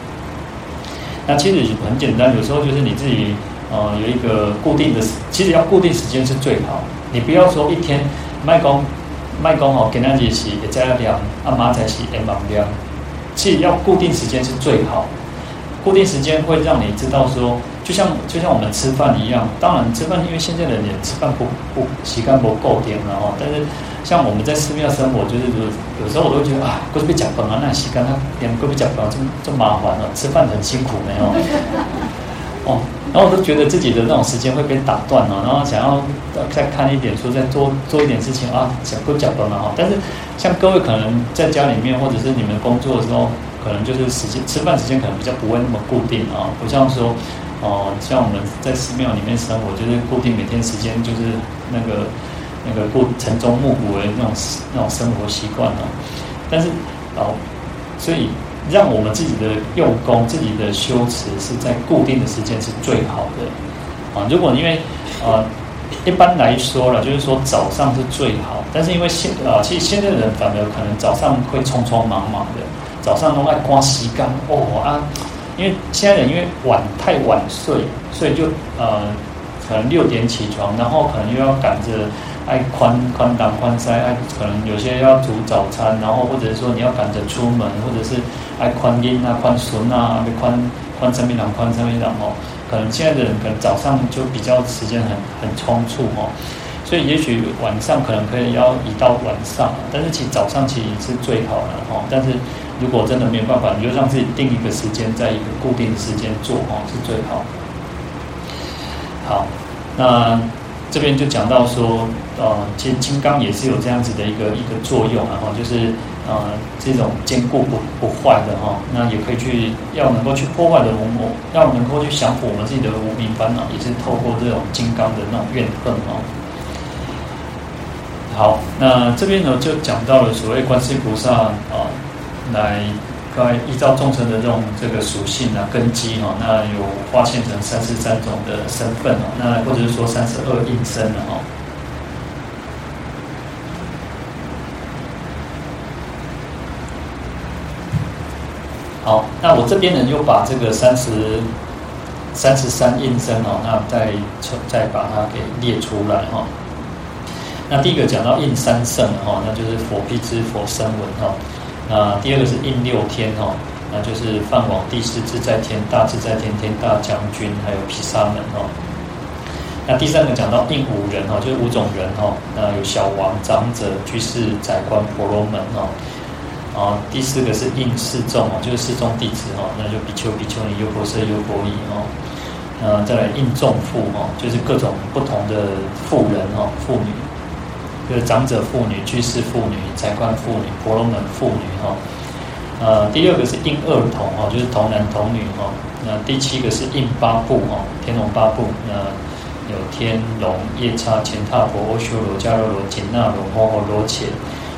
那其实很简单，有时候就是你自己，呃，有一个固定的，其实要固定时间是最好。你不要说一天卖工卖工哦，给那几期也在量，阿妈才洗也忙量。其实要固定时间是最好，固定时间会让你知道说，就像就像我们吃饭一样。当然吃饭，因为现在的人也吃饭不不习惯不够点了哦，但是。像我们在寺庙生活，就是有时候我都觉得啊，过去被讲崩啊，那西干他连过去讲崩这么这么麻烦了，吃饭很辛苦没有？哦，然后我都觉得自己的那种时间会被打断了，然后想要再看一点书，再做做一点事情啊，讲不讲崩了哈。但是像各位可能在家里面，或者是你们工作的时候，可能就是时间吃饭时间可能比较不会那么固定啊，不像说哦，像我们在寺庙里面生活，就是固定每天时间就是那个。那个过晨钟暮鼓的那种那种生活习惯啊，但是哦，所以让我们自己的用功、自己的修持是在固定的时间是最好的啊。如果因为呃一般来说了，就是说早上是最好，但是因为现啊，其实现在的人反而可能早上会匆匆忙忙的，早上都爱刮洗干哦啊，因为现在人因为晚太晚睡，所以就呃可能六点起床，然后可能又要赶着。爱宽宽档宽塞，爱可能有些要煮早餐，然后或者说你要赶着出门，或者是爱宽音啊、宽孙啊、宽宽生命档、宽生命档哦。可能现在的人可能早上就比较时间很很匆促哦，所以也许晚上可能可以要移到晚上，但是其实早上其实是最好的哦。但是如果真的没有办法，你就让自己定一个时间，在一个固定的时间做哦，是最好。好，那。这边就讲到说，呃，其实金刚也是有这样子的一个一个作用，然后就是呃这种坚固不不坏的哈，那也可以去要能够去破坏的我们，要能够去降服我们自己的无明烦恼，也是透过这种金刚的那种怨恨哦。好，那这边呢就讲到了所谓观世菩萨啊、来。依照众生的这种这个属性啊、根基哈，那有化现成三十三种的身份哦，那或者是说三十二应身了哈。好，那我这边呢又把这个三十三十三应身哦，那再再把它给列出来哈。那第一个讲到应三圣哈，那就是佛辟支佛声闻哈。那第二个是应六天哈，那就是梵王、第四自在天、大自在天、天大将军，还有毗沙门哈。那第三个讲到应五人哈，就是五种人哈，那有小王、长者、居士、宰官、婆罗门哈。啊，第四个是应四众哦，就是四众弟子哈，那就比丘、比丘尼、优婆塞、优婆夷哈。呃，再来应众妇哈，就是各种不同的妇人哈，妇女。就是长者妇女、居士妇女、财官妇女、婆罗门妇女哈，呃，第二个是应二童哈，就是童男童女哈，那第七个是应八部哦，天龙八部。那有天龙夜叉、乾闥婆、阿修罗、迦楼罗、紧那罗、摩诃罗伽。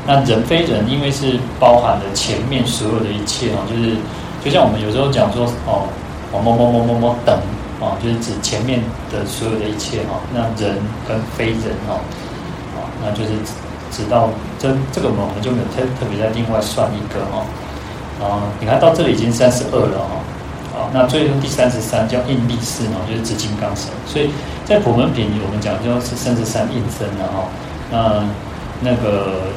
那人非人，因为是包含了前面所有的一切哦，就是就像我们有时候讲说哦，某某某某某某等哦，就是指前面的所有的一切哈。那人跟非人哦，那就是直到这这个我们就没有特特别再另外算一个哈。啊，你看到这里已经三十二了哈。啊，那最后第三十三叫应力士哦，就是指金刚神。所以在普门品里我们讲就是三十三应身了哈。那那个。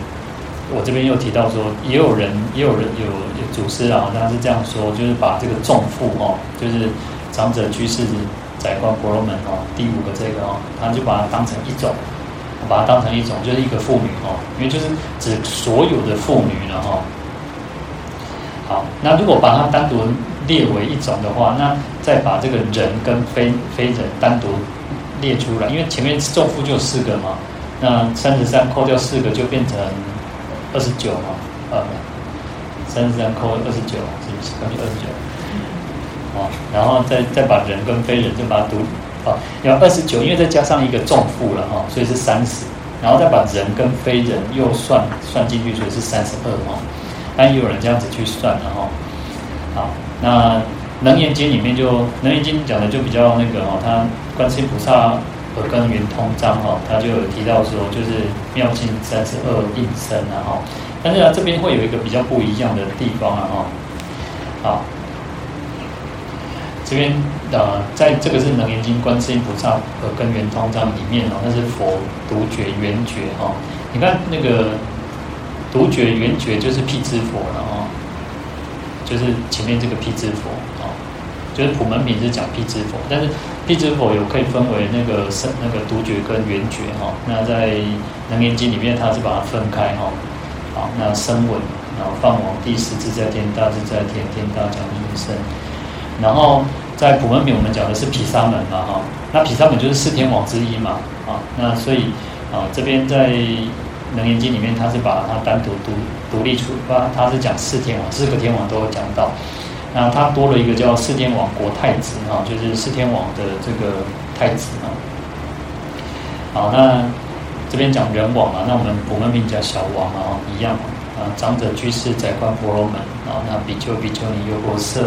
我这边又提到说，也有人，也有人有有祖师啊，他是这样说，就是把这个重负哦，就是长者居士宰官婆罗门哦，第五个这个哦，他就把它当成一种，把它当成一种，就是一个妇女哦，因为就是指所有的妇女了哈。好，那如果把它单独列为一种的话，那再把这个人跟非非人单独列出来，因为前面众妇就四个嘛，那三十三扣掉四个就变成。二十九嘛，呃，三十三扣二十九，是不是？等于二十九。哦，然后再再把人跟非人就把它读，啊，要二十九，因为再加上一个重负了哈，所以是三十，然后再把人跟非人又算算进去，所以是三十二哈。但也有人这样子去算了哈。好，那《楞严经》里面就《楞严经》讲的就比较那个哈，他观世音菩萨。耳根圆通章哈，他就有提到说，就是妙境三十二应身啊哈，但是呢，这边会有一个比较不一样的地方啊哈。好，这边呃，在这个是《楞严经》观世音菩萨和根圆通章里面哦，那是佛独觉圆觉哈。你看那个独觉圆觉就是辟支佛了哈，就是前面这个辟支佛啊，就是普门品是讲辟支佛，但是。辟支佛有可以分为那个生那个独觉跟圆觉哈，那在楞严经里面，它是把它分开哈，好，那声闻，然后梵网第十自在天、大自在天、天大讲应身，然后在普门品我们讲的是毗沙门嘛哈，那毗沙门就是四天王之一嘛，啊，那所以啊这边在楞严经里面，它是把它单独独独立出，它它是讲四天王，四个天王都有讲到。那他多了一个叫四天王国太子哈，就是四天王的这个太子啊。好，那这边讲人王啊，那我们普门品讲小王啊，一样啊。长者居士宰官婆罗门啊，那比丘比丘尼优婆塞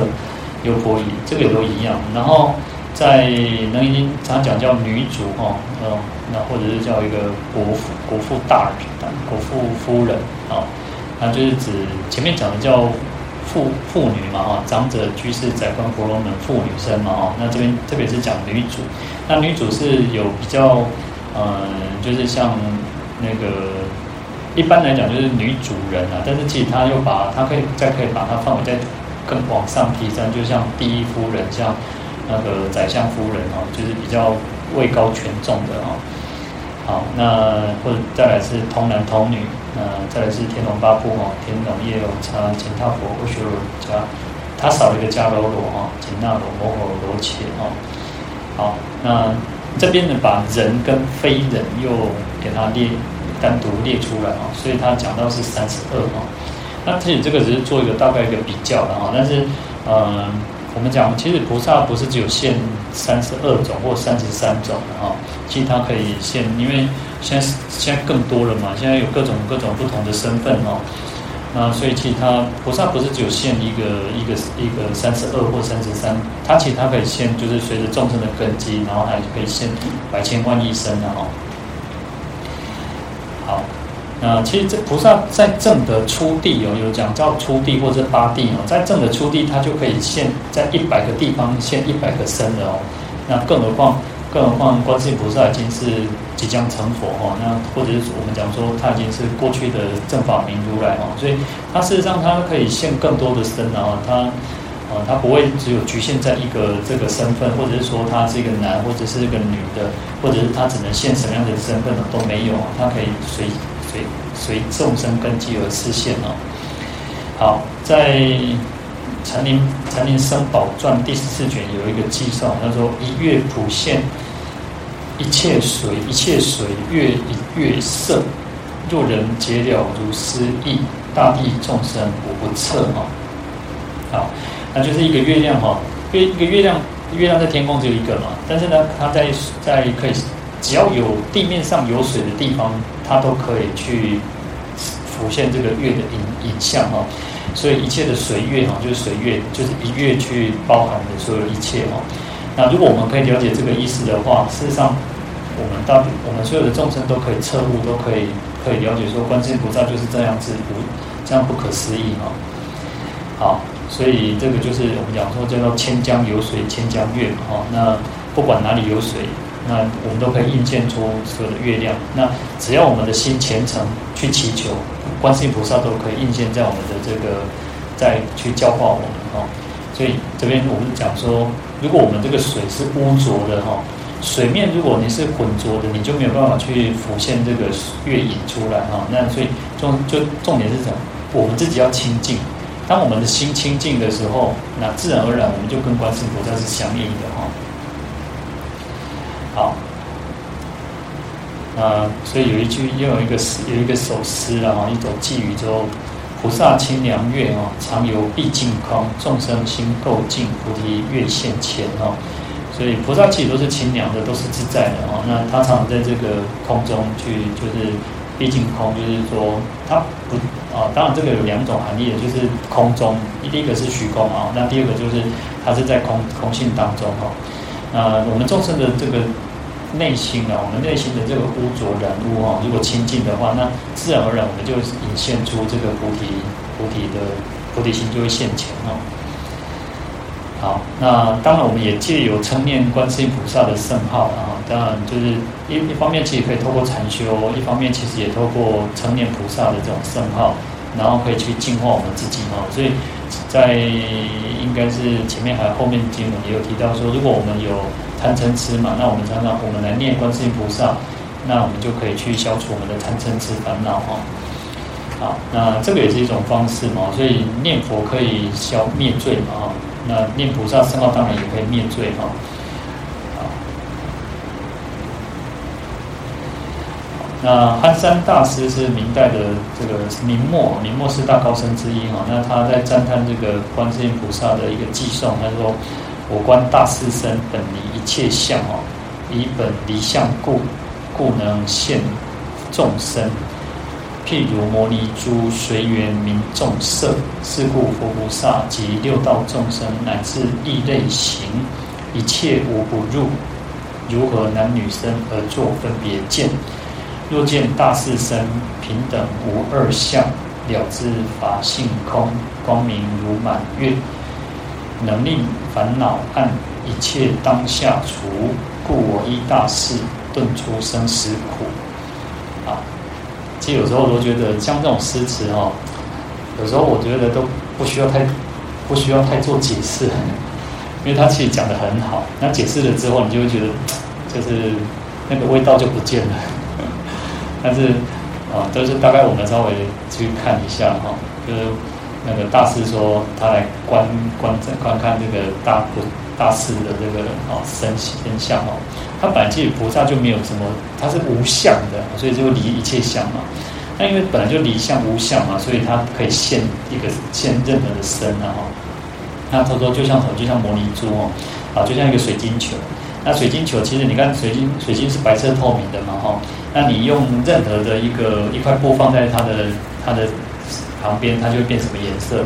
有婆夷，这个也都一样。然后在楞严经常讲叫女主哈，嗯，那或者是叫一个国妇国妇大人，国妇夫人啊，那就是指前面讲的叫。妇妇女嘛哈，长者居士宰官婆罗门妇女身嘛哈，那这边特别是讲女主，那女主是有比较，嗯，就是像那个一般来讲就是女主人啊，但是其实他又把他可以再可以把它范围再更往上提升，就像第一夫人，像那个宰相夫人哈，就是比较位高权重的哈。好，那或者再来是童男童女，那再来是天龙八部哦，天龙夜叉、乾闥婆、阿修罗迦，他少了一个迦楼罗哈，紧那罗、摩诃罗伽哈。好，那这边呢，把人跟非人又给他列单独列出来啊，所以他讲到是三十二哈。那其实这个只是做一个大概一个比较的哈，但是呃，我们讲其实菩萨不是只有现三十二种或三十三种的哈。其实它可以现，因为现在现在更多了嘛，现在有各种各种不同的身份哦。那所以其实它菩萨不是只有现一个一个一个三十二或三十三，它其实它可以现，就是随着众生的根基，然后还可以现百千万亿身的哦。啊，其实这菩萨在正的初地哦，有讲叫初地或者八地哦，在正的初地，它就可以现，在一百个地方现一百个身的哦。那更何况。更何况，观世音菩萨已经是即将成佛哈，那或者是我们讲说他已经是过去的正法明如来哦，所以他事实上他可以现更多的身啊，他啊他不会只有局限在一个这个身份，或者是说他是一个男或者是一个女的，或者是他只能现什么样的身份呢都没有，他可以随随随众生根基而示现哦。好，在。禅林禅林生宝传第十四卷有一个记载，他说：“一月普现一切水，一切水月一月色，若人解了如斯意，大地众生无不测。”哈，好，那就是一个月亮哈，月一个月亮，月亮在天空只有一个嘛，但是呢，它在在可以只要有地面上有水的地方，它都可以去浮现这个月的影影像哈。所以一切的随月哈，就是随月，就是一月去包含的所有一切哈。那如果我们可以了解这个意思的话，事实上，我们大我们所有的众生都可以彻悟，都可以可以了解说，观世音菩萨就是这样子不这样不可思议哈。好，所以这个就是我们讲说叫做千江有水千江月哈。那不管哪里有水，那我们都可以映现出所有的月亮。那只要我们的心虔诚去祈求，观世音菩萨都可以映现在我们的这个再去教化我们哈。所以这边我们讲说，如果我们这个水是污浊的哈，水面如果你是浑浊的，你就没有办法去浮现这个月影出来哈。那所以重就重点是什么？我们自己要清净。当我们的心清净的时候，那自然而然我们就跟观世音菩萨是相应的哈。好，那所以有一句又有一个诗，有一个首诗了哈，一首寄语之后。菩萨清凉月哦，常游毕竟空，众生心垢净，菩提月现前哦。所以菩萨其实都是清凉的，都是自在的哦。那他常在这个空中去，就是毕竟空，就是说他不啊。当然这个有两种含义，就是空中，第一个是虚空啊，那第二个就是他是在空空性当中哈。那我们众生的这个。内心啊，我们内心的这个污浊染污啊，如果清净的话，那自然而然我们就引现出这个菩提菩提的菩提心就会现前哦。好，那当然我们也借由称念观世音菩萨的圣号啊，当然就是一一方面其实可以透过禅修，一方面其实也透过称念菩萨的这种圣号，然后可以去净化我们自己哦。所以在应该是前面还有后面经文也有提到说，如果我们有。贪嗔痴嘛，那我们常常我们来念观世音菩萨，那我们就可以去消除我们的贪嗔痴烦恼哈。好，那这个也是一种方式嘛，所以念佛可以消灭罪嘛哈。那念菩萨圣号当然也可以灭罪哈。好，那憨山大师是明代的这个明末明末四大高僧之一哈。那他在赞叹这个观世音菩萨的一个偈颂，他说。我观大士身，本离一切相哦，以本离相故，故能现众生。譬如摩尼珠随缘名众色，是故佛菩萨及六道众生乃至异类形，一切无不入。如何男女生而作分别见？若见大士身平等无二相，了知法性空，光明如满月。能令烦恼暗一切当下除，故我依大士顿出生死苦。啊，其实有时候我都觉得像这种诗词哦，有时候我觉得都不需要太不需要太做解释，因为他其实讲得很好。那解释了之后，你就会觉得 就是那个味道就不见了。但是啊，都是大概我们稍微去看一下哈，就是。那个大师说，他来观观观看这个大菩大师的这个啊身身相哦，他本来其实菩萨就没有什么，他是无相的，所以就离一切相嘛。那因为本来就离相无相嘛，所以他可以现一个现任何的身啊。那他说就像什么，就像摩尼珠哦，啊，就像一个水晶球。那水晶球其实你看水晶，水晶是白色透明的嘛哈。那你用任何的一个一块布放在它的它的。旁边它就会变什么颜色，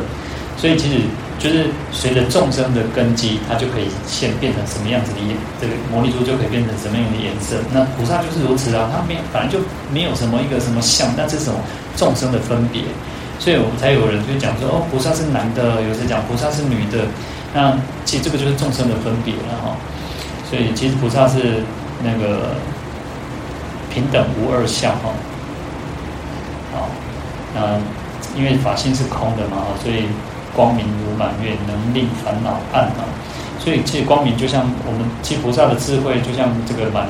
所以其实就是随着众生的根基，它就可以现变成什么样子的颜，这个摩尼珠就可以变成什么样的颜色。那菩萨就是如此啊，它没反正就没有什么一个什么相，那这种众生的分别，所以我们才有人就讲说哦，菩萨是男的，有时讲菩萨是女的，那其实这个就是众生的分别了哈。所以其实菩萨是那个平等无二相哈。好，那。因为法性是空的嘛，所以光明如满月，能令烦恼暗啊。所以其实光明就像我们其实菩萨的智慧，就像这个满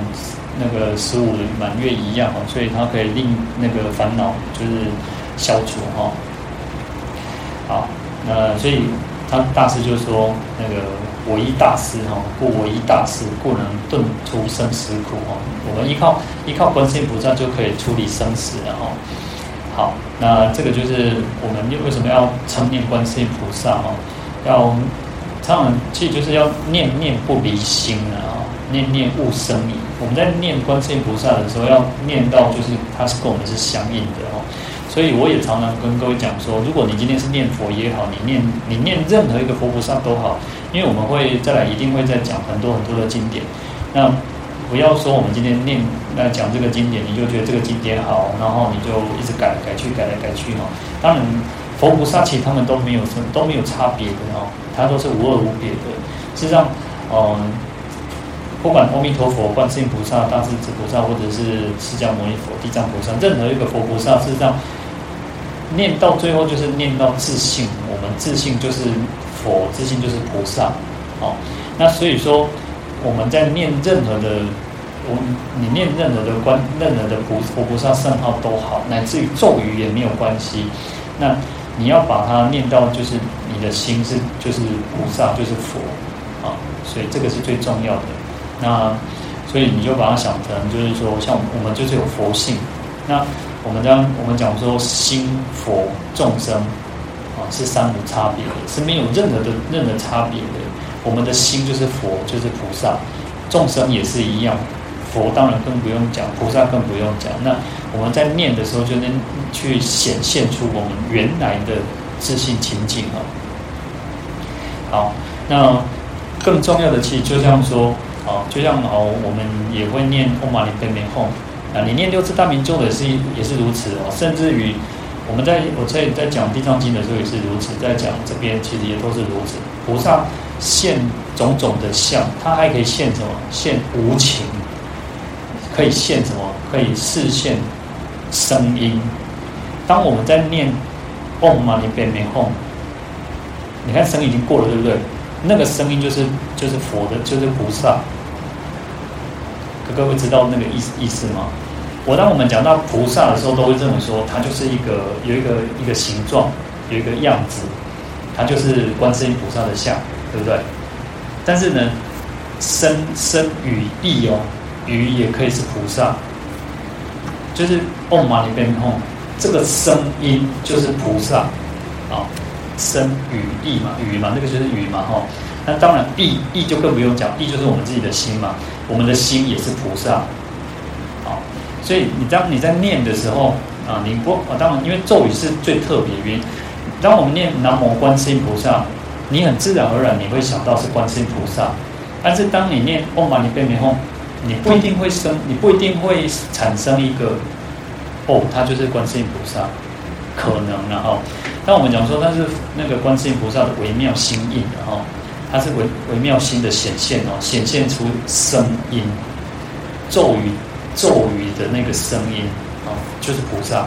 那个十五满月一样哦，所以它可以令那个烦恼就是消除哈。好，那所以他大师就说那个我依大师哈，故我依大师，故能顿出生死苦哦。我们依靠依靠观世音菩萨就可以处理生死了哦。好，那这个就是我们为什么要称念观世音菩萨哈？要常常其实就是要念念不离心啊，念念勿生疑。我们在念观世音菩萨的时候，要念到就是它是跟我们是相应的哦。所以我也常常跟各位讲说，如果你今天是念佛也好，你念你念任何一个佛菩萨都好，因为我们会再来一定会再讲很多很多的经典。那不要说我们今天念来讲这个经典，你就觉得这个经典好，然后你就一直改改去改来改去哦。当然，佛菩萨其实他们都没有什都没有差别的哦，他都是无二无别的。事实上，嗯，不管阿弥陀佛、观世音菩萨、大势至菩萨，或者是释迦牟尼佛、地藏菩萨，任何一个佛菩萨，事实上。念到最后就是念到自信，我们自信就是佛，自信就是菩萨，哦，那所以说我们在念任何的，我你念任何的观，任何的菩佛菩萨圣号都好，乃至于咒语也没有关系。那你要把它念到，就是你的心是就是菩萨，就是佛，啊，所以这个是最重要的。那所以你就把它想成，就是说像我们就是有佛性，那。我们将我们讲说心佛众生啊，是三无差别的，是没有任何的任何差别的。我们的心就是佛，就是菩萨，众生也是一样。佛当然更不用讲，菩萨更不用讲。那我们在念的时候，就能去显现出我们原来的自信情景啊。好，那更重要的，其实就像说啊，就像哦，我们也会念唵嘛呢叭咪吽。啊，你念六字大明咒的是也是如此哦，甚至于我们在我在在讲地藏经的时候也是如此，在讲这边其实也都是如此。菩萨现种种的相，他还可以现什么？现无情，可以现什么？可以示现声音。当我们在念嗡嘛呢叭咪吽，你看声音已经过了，对不对？那个声音就是就是佛的，就是菩萨。各位知道那个意思意思吗？我当我们讲到菩萨的时候，都会认为说，它就是一个有一个一个形状，有一个样子，它就是观世音菩萨的像，对不对？但是呢，声声语意哦，语也可以是菩萨，就是唵嘛呢叭咪吽，这个声音就是菩萨啊，声语意嘛，语嘛，那个就是语嘛，吼。那当然，意意就更不用讲，意就是我们自己的心嘛。我们的心也是菩萨，好，所以你当你在念的时候啊，你不啊，当然因为咒语是最特别的原因。当我们念南无观世音菩萨，你很自然而然你会想到是观世音菩萨。但是当你念唵嘛呢叭咪吽，你不一定会生，你不一定会产生一个哦，他就是观世音菩萨，可能然后，当我们讲说他是那个观世音菩萨的微妙心印的哈。它是微微妙心的显现哦，显现出声音，咒语咒语的那个声音啊，就是菩萨。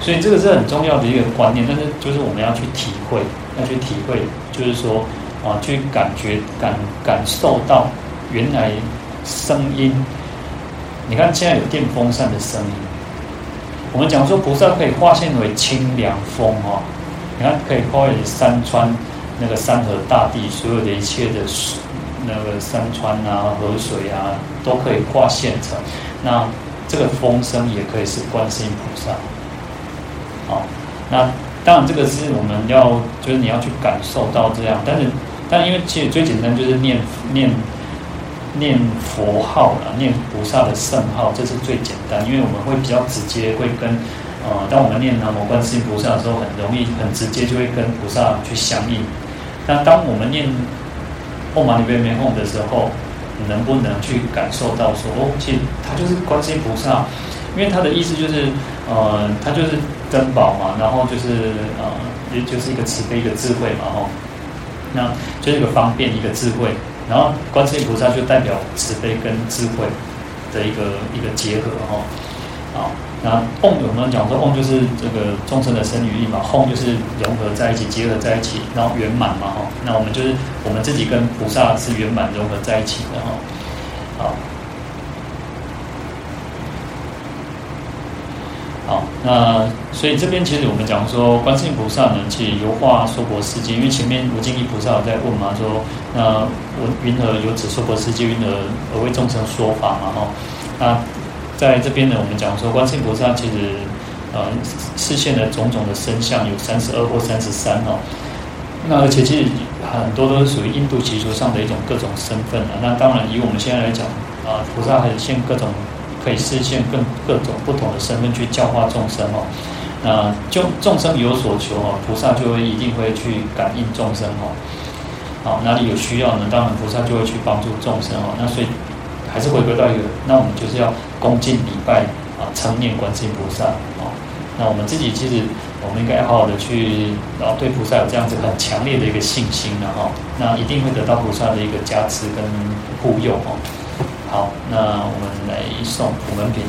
所以这个是很重要的一个观念，但是就是我们要去体会，要去体会，就是说啊，去感觉感感受到原来声音。你看现在有电风扇的声音，我们讲说菩萨可以化现为清凉风哦，你看可以化为山川。那个山河大地，所有的一切的，那个山川啊、河水啊，都可以化现成。那这个风声也可以是观世音菩萨。好，那当然这个是我们要，就是你要去感受到这样。但是，但因为其实最简单就是念念念佛号了，念菩萨的圣号，这是最简单。因为我们会比较直接，会跟呃，当我们念南无观世音菩萨的时候，很容易、很直接就会跟菩萨去相应。那当我们念唵嘛呢叭咪吽的时候，能不能去感受到说哦，其实他就是观世音菩萨，因为他的意思就是，呃，他就是珍宝嘛，然后就是呃，也就是一个慈悲一个智慧嘛，吼，那就是一个方便一个智慧，然后观世音菩萨就代表慈悲跟智慧的一个一个结合，吼，啊。那唵，我们讲说唵就是这个众生的生与意嘛，吽就是融合在一起，结合在一起，然后圆满嘛哈。那我们就是我们自己跟菩萨是圆满融合在一起的哈。好，好，那所以这边其实我们讲说观世音菩萨呢，其实游化娑婆世界，因为前面无尽意菩萨有在问嘛，说那我云何有此娑婆世界，云何而为众生说法嘛哈？那在这边呢，我们讲说，观世音菩萨其实，呃，示现的种种的身相有三十二或三十三哦。那而且其实很多都是属于印度习俗上的一种各种身份啊。那当然，以我们现在来讲啊，菩萨很现各种可以实现更各种不同的身份去教化众生哦。那就众生有所求哦，菩萨就会一定会去感应众生哦。好，哪里有需要呢？当然菩萨就会去帮助众生哦。那所以还是回归到一个，那我们就是要恭敬礼拜啊，称念观世音菩萨啊。那我们自己其实。我们应该好好的去，然后对菩萨有这样子很强烈的一个信心的哈，那一定会得到菩萨的一个加持跟护佑哦。好，那我们来送普门品。